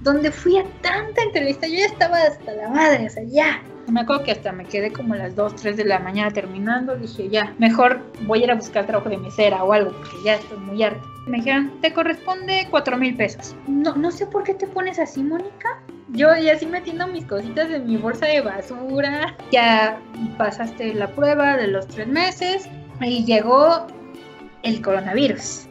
donde fui a tanta entrevista, yo ya estaba hasta la madre, o sea, ya. Me acuerdo que hasta me quedé como a las 2, 3 de la mañana terminando, dije, ya, mejor voy a ir a buscar trabajo de mesera o algo, porque ya estoy muy harta. Me dijeron, te corresponde 4 mil pesos. No, no sé por qué te pones así, Mónica. Yo ya así metiendo mis cositas en mi bolsa de basura. Ya pasaste la prueba de los tres meses y llegó el coronavirus.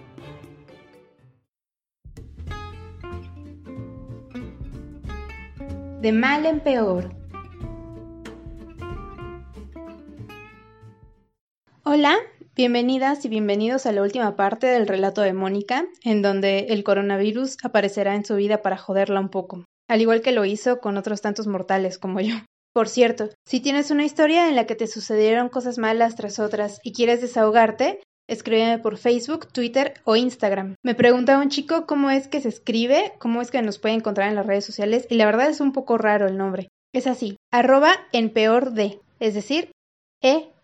De mal en peor. Hola, bienvenidas y bienvenidos a la última parte del relato de Mónica, en donde el coronavirus aparecerá en su vida para joderla un poco, al igual que lo hizo con otros tantos mortales como yo. Por cierto, si tienes una historia en la que te sucedieron cosas malas tras otras y quieres desahogarte, escríbeme por Facebook, Twitter o Instagram. Me preguntaba un chico cómo es que se escribe, cómo es que nos puede encontrar en las redes sociales y la verdad es un poco raro el nombre. Es así, arroba en peor de, es decir, E-N-P-E-O-R-D.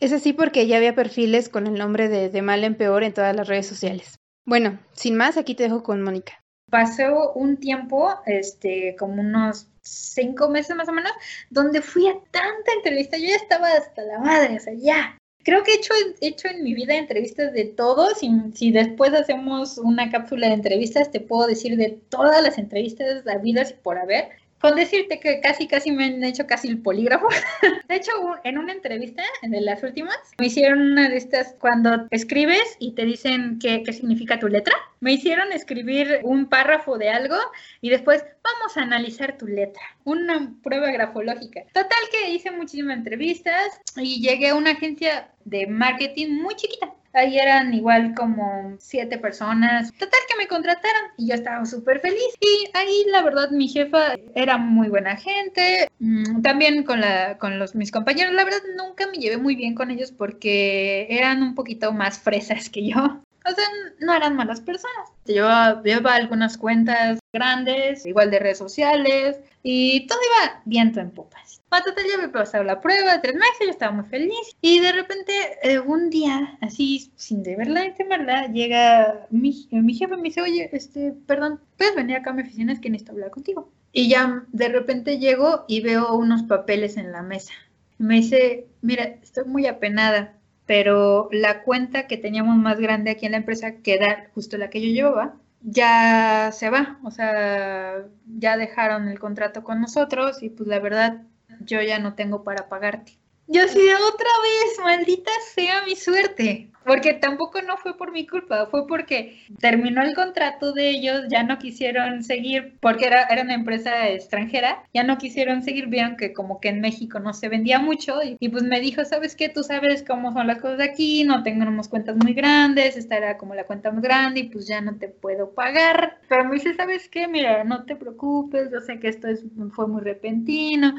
Es así porque ya había perfiles con el nombre de de mal en peor en todas las redes sociales. Bueno, sin más, aquí te dejo con Mónica. Pasó un tiempo, este, como unos cinco meses más o menos, donde fui a tanta entrevista, yo ya estaba hasta la madre, o sea, ya. Creo que he hecho, hecho en mi vida entrevistas de todos, y si después hacemos una cápsula de entrevistas, te puedo decir de todas las entrevistas habidas y por haber. Con decirte que casi, casi me han hecho casi el polígrafo. De hecho, en una entrevista, de las últimas, me hicieron una de estas cuando escribes y te dicen qué, qué significa tu letra. Me hicieron escribir un párrafo de algo y después vamos a analizar tu letra. Una prueba grafológica. Total que hice muchísimas entrevistas y llegué a una agencia de marketing muy chiquita Ahí eran igual como siete personas. Total que me contrataron y yo estaba súper feliz. Y ahí la verdad mi jefa era muy buena gente. Mm, también con, la, con los, mis compañeros, la verdad nunca me llevé muy bien con ellos porque eran un poquito más fresas que yo. O sea, no eran malas personas. Yo llevaba algunas cuentas grandes, igual de redes sociales, y todo iba viento en popas. Total, ya me pasado la prueba de tres meses, yo estaba muy feliz. Y de repente, eh, un día, así, sin deberla ni temerla, llega mi, mi jefe y me dice, oye, este, perdón, ¿puedes venir acá a mi oficina? Es que necesito hablar contigo. Y ya de repente llego y veo unos papeles en la mesa. Me dice, mira, estoy muy apenada, pero la cuenta que teníamos más grande aquí en la empresa, que era justo la que yo llevaba, ya se va. O sea, ya dejaron el contrato con nosotros y pues la verdad yo ya no tengo para pagarte. Yo sí, otra vez, maldita sea mi suerte. Porque tampoco no fue por mi culpa, fue porque terminó el contrato de ellos, ya no quisieron seguir, porque era, era una empresa extranjera, ya no quisieron seguir, vieron que como que en México no se vendía mucho y, pues me dijo, ¿sabes qué? Tú sabes cómo son las cosas aquí, no tenemos cuentas muy grandes, esta era como la cuenta más grande y pues ya no te puedo pagar. Pero me dice, ¿sabes qué? Mira, no te preocupes, yo sé que esto es, fue muy repentino,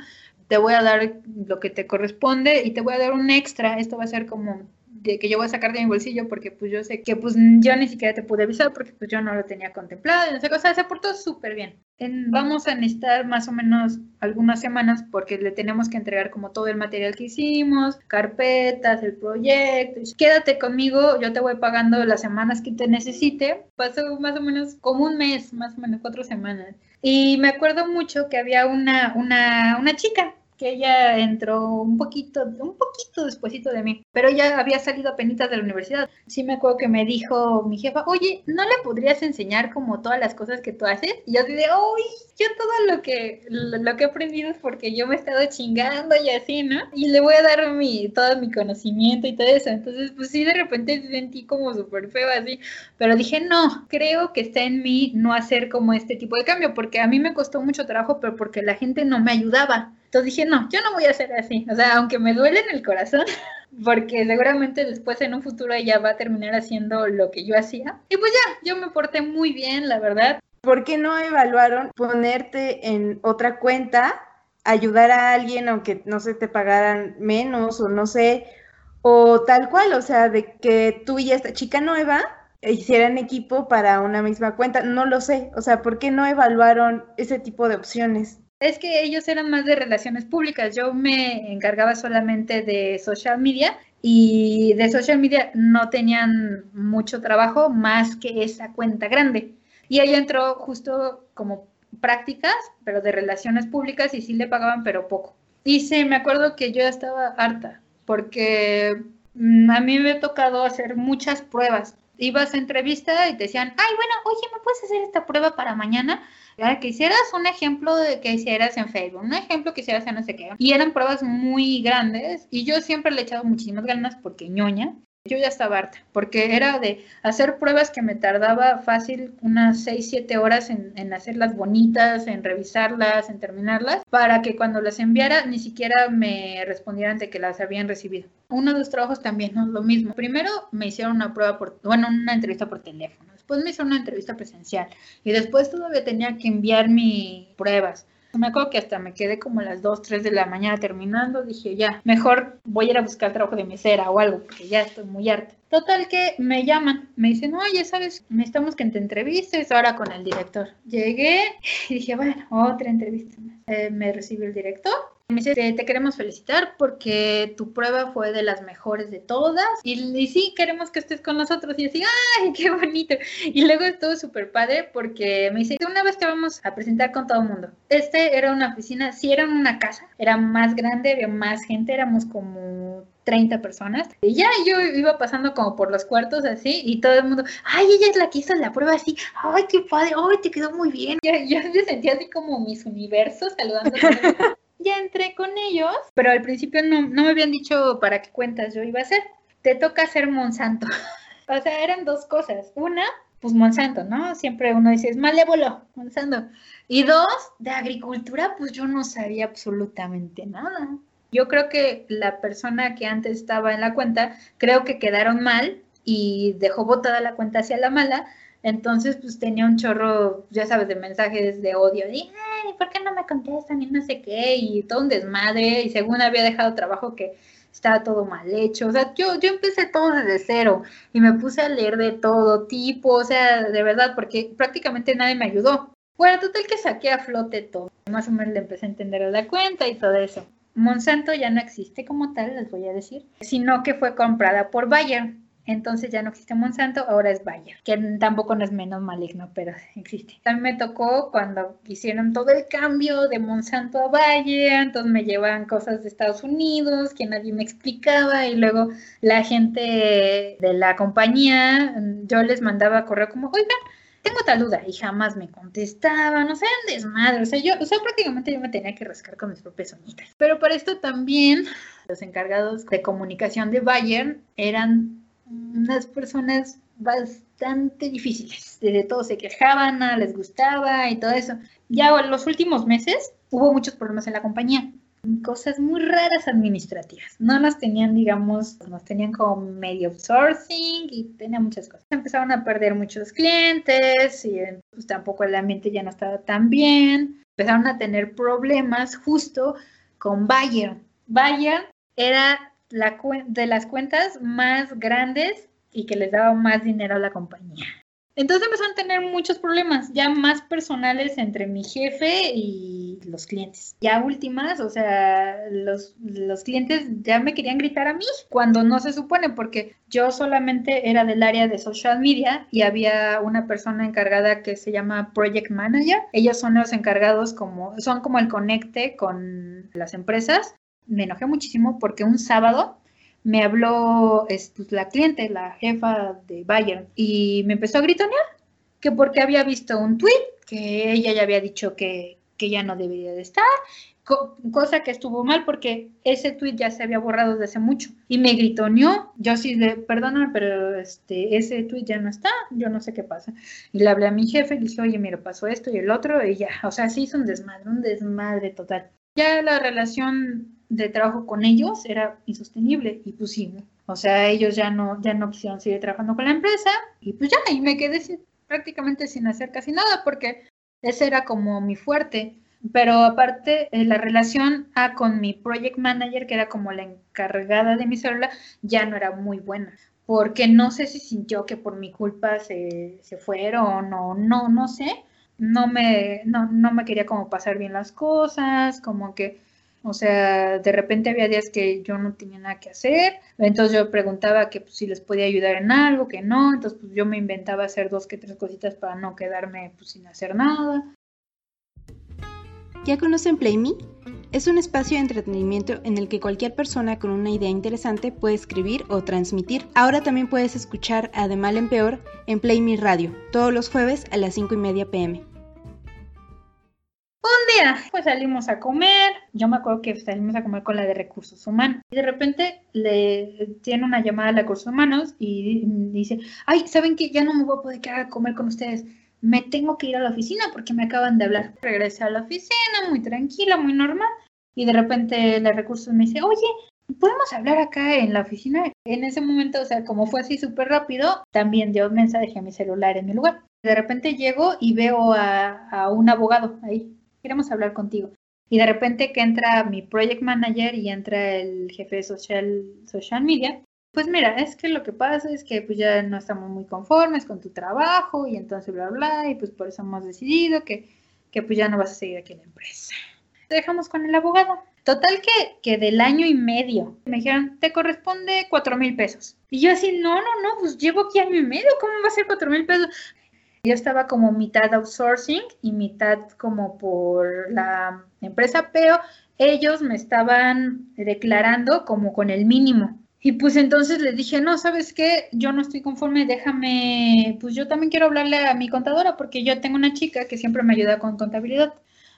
te voy a dar lo que te corresponde y te voy a dar un extra. Esto va a ser como de que yo voy a sacar de mi bolsillo porque pues yo sé que pues yo ni siquiera te pude avisar porque pues yo no lo tenía contemplado y no sé cosa, se portó súper bien. vamos a necesitar más o menos algunas semanas porque le tenemos que entregar como todo el material que hicimos, carpetas, el proyecto. Quédate conmigo, yo te voy pagando las semanas que te necesite. Pasó más o menos como un mes, más o menos cuatro semanas. Y me acuerdo mucho que había una, una, una chica que ella entró un poquito, un poquito despuesito de mí, pero ella había salido penitas de la universidad. Sí me acuerdo que me dijo mi jefa, oye, ¿no le podrías enseñar como todas las cosas que tú haces? Y yo dije, uy, yo todo lo que, lo, que he aprendido es porque yo me he estado chingando y así, ¿no? Y le voy a dar mi, todo mi conocimiento y todo eso. Entonces, pues sí, de repente sentí como súper feo así, pero dije, no, creo que está en mí no hacer como este tipo de cambio, porque a mí me costó mucho trabajo, pero porque la gente no me ayudaba. Entonces dije, no, yo no voy a hacer así. O sea, aunque me duele en el corazón, porque seguramente después en un futuro ella va a terminar haciendo lo que yo hacía. Y pues ya, yo me porté muy bien, la verdad. ¿Por qué no evaluaron ponerte en otra cuenta, ayudar a alguien aunque no se te pagaran menos o no sé, o tal cual, o sea, de que tú y esta chica nueva hicieran equipo para una misma cuenta? No lo sé, o sea, ¿por qué no evaluaron ese tipo de opciones? Es que ellos eran más de relaciones públicas. Yo me encargaba solamente de social media y de social media no tenían mucho trabajo más que esa cuenta grande. Y ella entró justo como prácticas, pero de relaciones públicas y sí le pagaban, pero poco. Y sí, me acuerdo que yo estaba harta porque mm, a mí me ha tocado hacer muchas pruebas. Ibas a entrevista y te decían, ay, bueno, oye, ¿me puedes hacer esta prueba para mañana? Que hicieras un ejemplo de que hicieras en Facebook, un ejemplo que hicieras en no sé qué. Y eran pruebas muy grandes y yo siempre le he echado muchísimas ganas porque ñoña. Yo ya estaba harta, porque era de hacer pruebas que me tardaba fácil unas 6, 7 horas en, en, hacerlas bonitas, en revisarlas, en terminarlas, para que cuando las enviara ni siquiera me respondieran de que las habían recibido. Uno de los trabajos también no es lo mismo. Primero me hicieron una prueba por, bueno, una entrevista por teléfono. Después me hicieron una entrevista presencial y después todavía tenía que enviar mis pruebas. Me acuerdo que hasta me quedé como a las 2, 3 de la mañana terminando. Dije, ya, mejor voy a ir a buscar trabajo de mesera o algo, porque ya estoy muy harta. Total que me llaman, me dicen, oye, sabes, necesitamos que te entrevistes ahora con el director. Llegué y dije, bueno, otra entrevista. Eh, me recibe el director me dice, te, queremos felicitar porque tu prueba fue de las mejores de todas y, sí, queremos que estés con nosotros. Y así, ¡ay, qué bonito! Y luego estuvo súper padre porque me dice, una vez te vamos a presentar con todo el mundo. Este era una oficina, sí era una casa, era más grande, había más gente, éramos como 30 personas. Y ya yo iba pasando como por los cuartos así y todo el mundo, ay, ella es la que hizo la prueba así, ay, qué padre, ay, te quedó muy bien. Ya, yo me sentía así como mis universos saludando. ya entré con ellos, pero al principio no, no me habían dicho para qué cuentas yo iba a hacer. Te toca hacer Monsanto. o sea, eran dos cosas. Una, pues Monsanto, ¿no? Siempre uno dice, es malévolo, Monsanto. Y dos, de agricultura, pues yo no sabía absolutamente nada. Yo creo que la persona que antes estaba en la cuenta, creo que quedaron mal y dejó botada la cuenta hacia la mala, entonces, pues tenía un chorro, ya sabes, de mensajes de odio, de, ay, ¿por qué no me contestan? Y no sé qué, y todo un desmadre, y según había dejado trabajo que estaba todo mal hecho, o sea, yo, yo empecé todo desde cero, y me puse a leer de todo tipo, o sea, de verdad, porque prácticamente nadie me ayudó. Bueno, total que saqué a flote todo, más o menos le empecé a entender a la cuenta y todo eso. Monsanto ya no existe como tal, les voy a decir, sino que fue comprada por Bayer entonces ya no existe Monsanto, ahora es Bayer, que tampoco no es menos maligno, pero existe. También me tocó cuando hicieron todo el cambio de Monsanto a Bayer, entonces me llevaban cosas de Estados Unidos que nadie me explicaba y luego la gente de la compañía, yo les mandaba correo como, oigan, tengo tal duda y jamás me contestaban, o sea, eran desmadre, o sea, yo, o sea, prácticamente yo me tenía que rascar con mis propias uñitas. Pero para esto también los encargados de comunicación de Bayer eran unas personas bastante difíciles. Desde todo se quejaban, nada les gustaba y todo eso. Ya en los últimos meses hubo muchos problemas en la compañía. Cosas muy raras administrativas. No nos tenían, digamos, nos tenían como medio outsourcing y tenían muchas cosas. Empezaron a perder muchos clientes y pues, tampoco el ambiente ya no estaba tan bien. Empezaron a tener problemas justo con Bayer. Bayer era de las cuentas más grandes y que les daba más dinero a la compañía. Entonces empezaron a tener muchos problemas, ya más personales entre mi jefe y los clientes. Ya últimas, o sea, los, los clientes ya me querían gritar a mí cuando no se supone, porque yo solamente era del área de social media y había una persona encargada que se llama Project Manager. Ellos son los encargados como, son como el conecte con las empresas me enojé muchísimo porque un sábado me habló pues, la cliente, la jefa de Bayern, y me empezó a gritonear que porque había visto un tweet que ella ya había dicho que, que ya no debería de estar, cosa que estuvo mal porque ese tweet ya se había borrado desde hace mucho y me gritoneó, yo sí de, perdóname, pero este, ese tweet ya no está, yo no sé qué pasa. Y le hablé a mi jefe y le dije, oye, mira, pasó esto y el otro y ya, o sea, sí hizo un desmadre, un desmadre total. Ya la relación de trabajo con ellos era insostenible y pues sí, o sea, ellos ya no, ya no quisieron seguir trabajando con la empresa y pues ya, y me quedé prácticamente sin hacer casi nada porque ese era como mi fuerte. Pero aparte, eh, la relación a con mi project manager, que era como la encargada de mi célula, ya no era muy buena. Porque no sé si sintió que por mi culpa se, se fueron o no, no sé. No me, no, no me quería como pasar bien las cosas, como que O sea, de repente había días que yo no tenía nada que hacer, entonces yo preguntaba que pues, si les podía ayudar en algo, que no, entonces pues yo me inventaba hacer dos que tres cositas para no quedarme pues, sin hacer nada. ¿Ya conocen PlayMe? Es un espacio de entretenimiento en el que cualquier persona con una idea interesante puede escribir o transmitir. Ahora también puedes escuchar a De Mal en Peor en Play Me Radio, todos los jueves a las 5 y media pm. Un día, pues salimos a comer. Yo me acuerdo que salimos a comer con la de recursos humanos. Y de repente le tiene una llamada a la de recursos humanos y dice: Ay, ¿saben qué? Ya no me voy a poder quedar a comer con ustedes me tengo que ir a la oficina porque me acaban de hablar. Regresé a la oficina, muy tranquila, muy normal, y de repente la recursos me dice, oye, ¿podemos hablar acá en la oficina? En ese momento, o sea, como fue así súper rápido, también un mensaje a mi celular en mi lugar. De repente llego y veo a, un abogado ahí, queremos hablar contigo. Y de repente que entra mi project manager y entra el jefe de social, social media pues mira, es que lo que pasa es que pues ya no estamos muy conformes con tu trabajo y entonces bla, bla, y pues por eso hemos decidido que, que pues ya no vas a seguir aquí en la empresa. Te dejamos con el abogado. Total que, que del año y medio me dijeron, te corresponde cuatro mil pesos. Y yo así, no, no, no, pues llevo aquí año y medio, ¿cómo va a ser cuatro mil pesos? Yo estaba como mitad outsourcing y mitad como por la empresa, pero ellos me estaban declarando como con el mínimo. Y pues entonces le dije, no, ¿sabes qué? Yo no estoy conforme, déjame, pues yo también quiero hablarle a mi contadora porque yo tengo una chica que siempre me ayuda con contabilidad.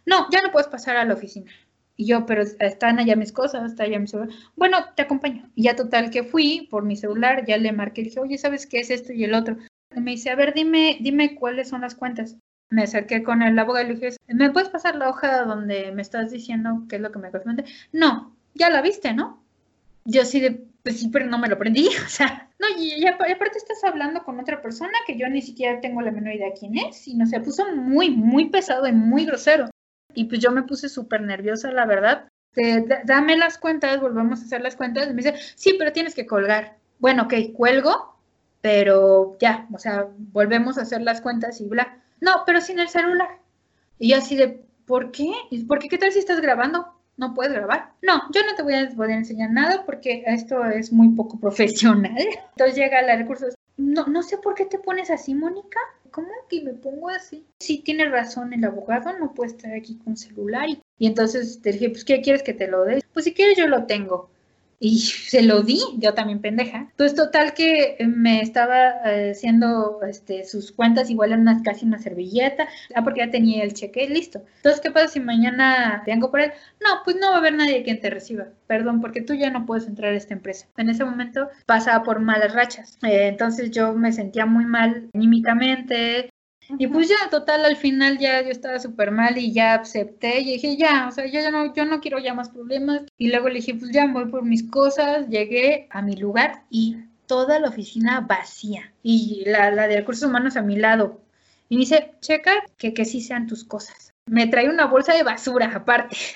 No, ya no puedes pasar a la oficina. Y yo, pero están allá mis cosas, está allá mi celular. Bueno, te acompaño. Y ya total que fui por mi celular, ya le marqué, dije, oye, ¿sabes qué es esto y el otro? Y me dice, a ver, dime, dime cuáles son las cuentas. Me acerqué con el abogado y le dije, ¿me puedes pasar la hoja donde me estás diciendo qué es lo que me corresponde? No, ya la viste, ¿no? Yo sí pues sí, pero no me lo aprendí, o sea, no, y, aparte estás hablando con otra persona que yo ni siquiera tengo la menor idea quién es, y no se puso muy, muy pesado y muy grosero. Y pues yo me puse súper nerviosa, la verdad. dame las cuentas, volvemos a hacer las cuentas. Y me dice, sí, pero tienes que colgar. Bueno, ok, cuelgo, pero ya, o sea, volvemos a hacer las cuentas y bla. No, pero sin el celular. Y yo así de, ¿por qué? ¿Por qué? ¿Qué tal si estás grabando? no puedes grabar. No, yo no te voy a poder enseñar nada porque esto es muy poco profesional. Entonces llega la recurso. No, no sé por qué te pones así, Mónica. ¿Cómo que me pongo así? Sí, tiene razón el abogado, no puede estar aquí con celular. Y entonces te dije, pues, ¿qué quieres que te lo dé? Pues si quieres yo lo tengo y se lo di, yo también pendeja. Pues total que me estaba eh, haciendo este, sus cuentas igual en una, casi una servilleta, ah, porque ya tenía el cheque listo. Entonces, ¿qué pasa si mañana vengo por él? No, pues no va a haber nadie quien te reciba, perdón, porque tú ya no puedes entrar a esta empresa. En ese momento pasaba por malas rachas, eh, entonces yo me sentía muy mal anímicamente, y pues ya, total, al final ya yo estaba súper mal y ya acepté y dije, ya, o sea, yo ya no, yo no quiero ya más problemas. Y luego le dije, pues ya voy por mis cosas, llegué a mi lugar y toda la oficina vacía. Y la, la de recursos humanos a mi lado. Y me dice, checa que, que sí sean tus cosas. Me trae una bolsa de basura aparte.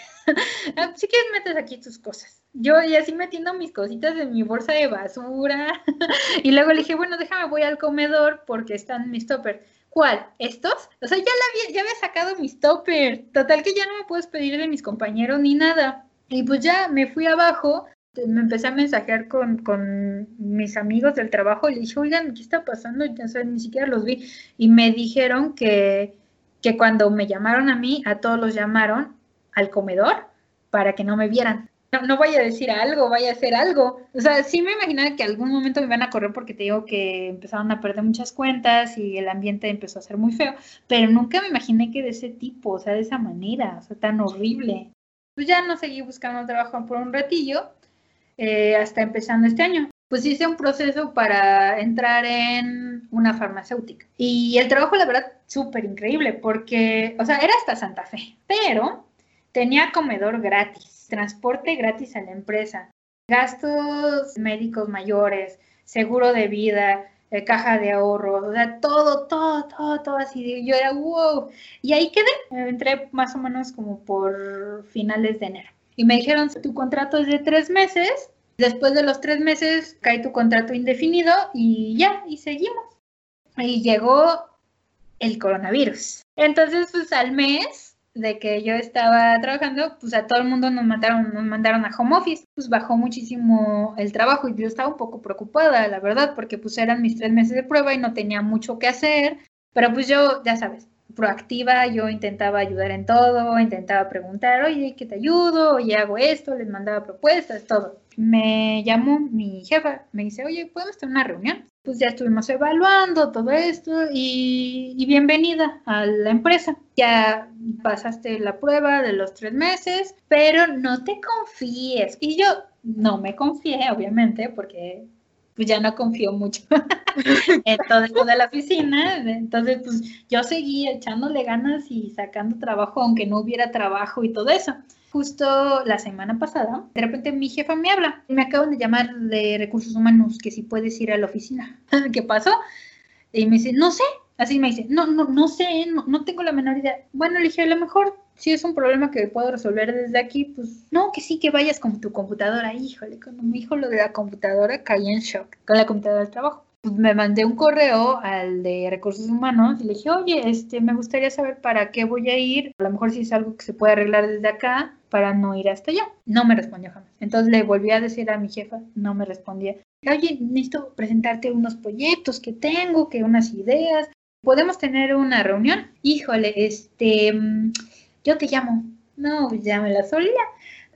Ah, si quieres metes aquí tus cosas. Yo y así metiendo mis cositas en mi bolsa de basura. y luego le dije, bueno, déjame, voy al comedor porque están mis toppers. ¿Cuál? ¿Estos? O sea, ya, la había, ya había sacado mis toppers. Total que ya no me puedes pedir de mis compañeros ni nada. Y pues ya me fui abajo, me empecé a mensajear con, con mis amigos del trabajo y le dije, oigan, ¿qué está pasando? Ya sea, ni siquiera los vi. Y me dijeron que, que cuando me llamaron a mí, a todos los llamaron al comedor para que no me vieran no, vaya a decir algo, vaya a hacer algo. O sea, sí me imaginaba que algún momento me iban a correr porque te digo que empezaron a perder muchas cuentas y el ambiente empezó a ser muy feo, pero nunca me imaginé que de ese tipo, o sea, de esa manera, o sea, tan horrible. Pues ya no seguí buscando trabajo por un ratillo, eh, hasta empezando este año. Pues hice un proceso para entrar en una farmacéutica. Y el trabajo, la verdad, súper increíble, porque, o sea, era hasta Santa Fe, pero tenía comedor gratis transporte gratis a la empresa, gastos médicos mayores, seguro de vida, eh, caja de ahorros, o sea, todo, todo, todo, todo así. Yo era, wow. Y ahí quedé. Entré más o menos como por finales de enero. Y me dijeron, tu contrato es de tres meses. Después de los tres meses cae tu contrato indefinido y ya, y seguimos. Y llegó el coronavirus. Entonces, pues al mes de que yo estaba trabajando, pues a todo el mundo nos mandaron, nos mandaron a home office, pues bajó muchísimo el trabajo y yo estaba un poco preocupada, la verdad, porque pues eran mis tres meses de prueba y no tenía mucho que hacer, pero pues yo, ya sabes, proactiva, yo intentaba ayudar en todo, intentaba preguntar, oye, ¿qué te ayudo? Oye, hago esto, les mandaba propuestas, todo. Me llamó mi jefa, me dice, oye, ¿podemos tener una reunión? Pues ya estuvimos evaluando todo esto y, y bienvenida a la empresa. Ya pasaste la prueba de los tres meses, pero no te confíes. Y yo no me confié, obviamente, porque pues ya no confío mucho en todo esto de la oficina. Entonces, pues yo seguía echándole ganas y sacando trabajo, aunque no hubiera trabajo y todo eso. Justo la semana pasada, de repente mi jefa me habla me acaban de llamar de recursos humanos que si puedes ir a la oficina. ¿Qué pasó? Y me dice, no sé. Así me dice, no, no, no sé, no, no tengo la menor idea. Bueno, le dije, a lo mejor si es un problema que puedo resolver desde aquí, pues no, que sí, que vayas con tu computadora. Híjole, cuando me dijo lo de la computadora caí en shock con la computadora del trabajo. Pues me mandé un correo al de recursos humanos y le dije, oye, este, me gustaría saber para qué voy a ir. A lo mejor si es algo que se puede arreglar desde acá para no ir hasta allá. No me respondió jamás. Entonces le volví a decir a mi jefa, no me respondía. Oye, necesito presentarte unos proyectos que tengo, que unas ideas. ¿Podemos tener una reunión? Híjole, este yo te llamo. No, ya me la solía.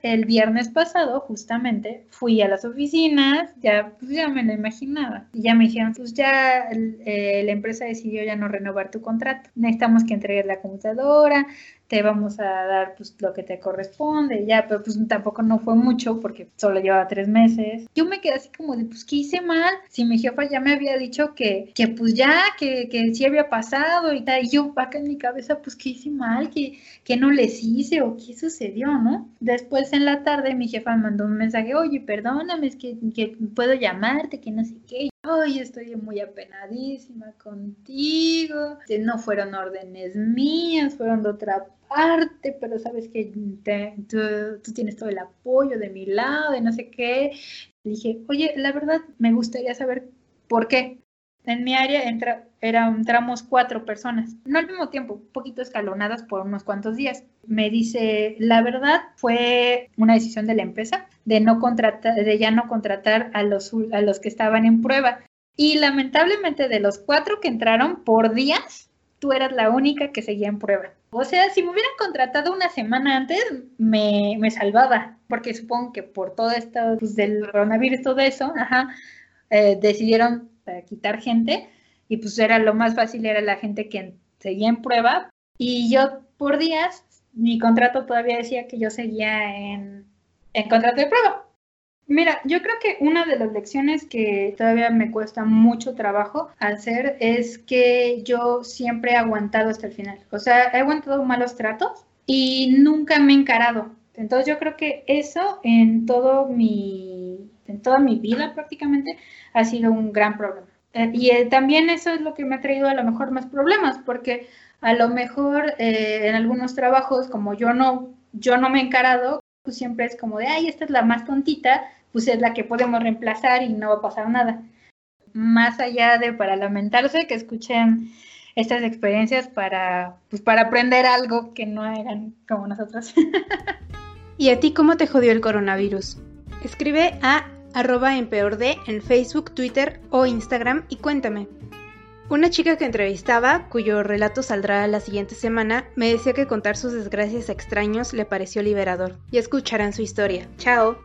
El viernes pasado, justamente, fui a las oficinas, ya, pues ya me lo imaginaba. Y ya me dijeron, pues ya eh, la empresa decidió ya no renovar tu contrato. Necesitamos que entregues la computadora, te vamos a dar pues lo que te corresponde, ya, pero pues tampoco no fue mucho porque solo llevaba tres meses. Yo me quedé así como de, pues, ¿qué hice mal? Si mi jefa ya me había dicho que, que pues ya, que, que sí había pasado y tal, y yo acá en mi cabeza, pues, ¿qué hice mal? ¿Qué, qué no les hice o qué sucedió, no? Después en la tarde mi jefa me mandó un mensaje, oye, perdóname, es que, que puedo llamarte, que no sé qué. Ay, estoy muy apenadísima contigo. No fueron órdenes mías, fueron de otra parte, pero sabes que tú, tienes todo el apoyo de mi lado, de no sé qué. Le dije, oye, la verdad me gustaría saber por qué. En mi área entra, entramos cuatro personas, no al mismo tiempo, un poquito escalonadas por unos cuantos días. Me dice, la verdad fue una decisión de la empresa de no contratar, de ya no contratar a los, a los que estaban en prueba. Y lamentablemente de los cuatro que entraron por días, tú eras la única que seguía en prueba. O sea, si me hubieran contratado una semana antes, me, me salvaba, porque supongo que por todo esto pues, del coronavirus todo eso, ajá, eh, decidieron quitar gente y pues era lo más fácil, era la gente que seguía en prueba y yo por días, mi contrato todavía decía que yo seguía en, en contrato de prueba. Mira, yo creo que una de las lecciones que todavía me cuesta mucho trabajo hacer es que yo siempre he aguantado hasta el final. O sea, he aguantado malos tratos y nunca me he encarado. Entonces yo creo que eso en todo mi, en toda mi vida prácticamente ha sido un gran problema. Eh, y eh, también eso es lo que me ha traído a lo mejor más problemas, porque a lo mejor eh, en algunos trabajos, como yo no, yo no me he encarado, pues siempre es como de, ay, esta es la más tontita, pues es la que podemos reemplazar y no va a pasar nada. Más allá de para lamentarse, que escuchen estas experiencias para, pues para aprender algo que no eran como nosotros. ¿Y a ti cómo te jodió el coronavirus? Escribe a arroba en peor de en Facebook, Twitter o Instagram y cuéntame. Una chica que entrevistaba, cuyo relato saldrá la siguiente semana, me decía que contar sus desgracias a extraños le pareció liberador. Y escucharán su historia. ¡Chao!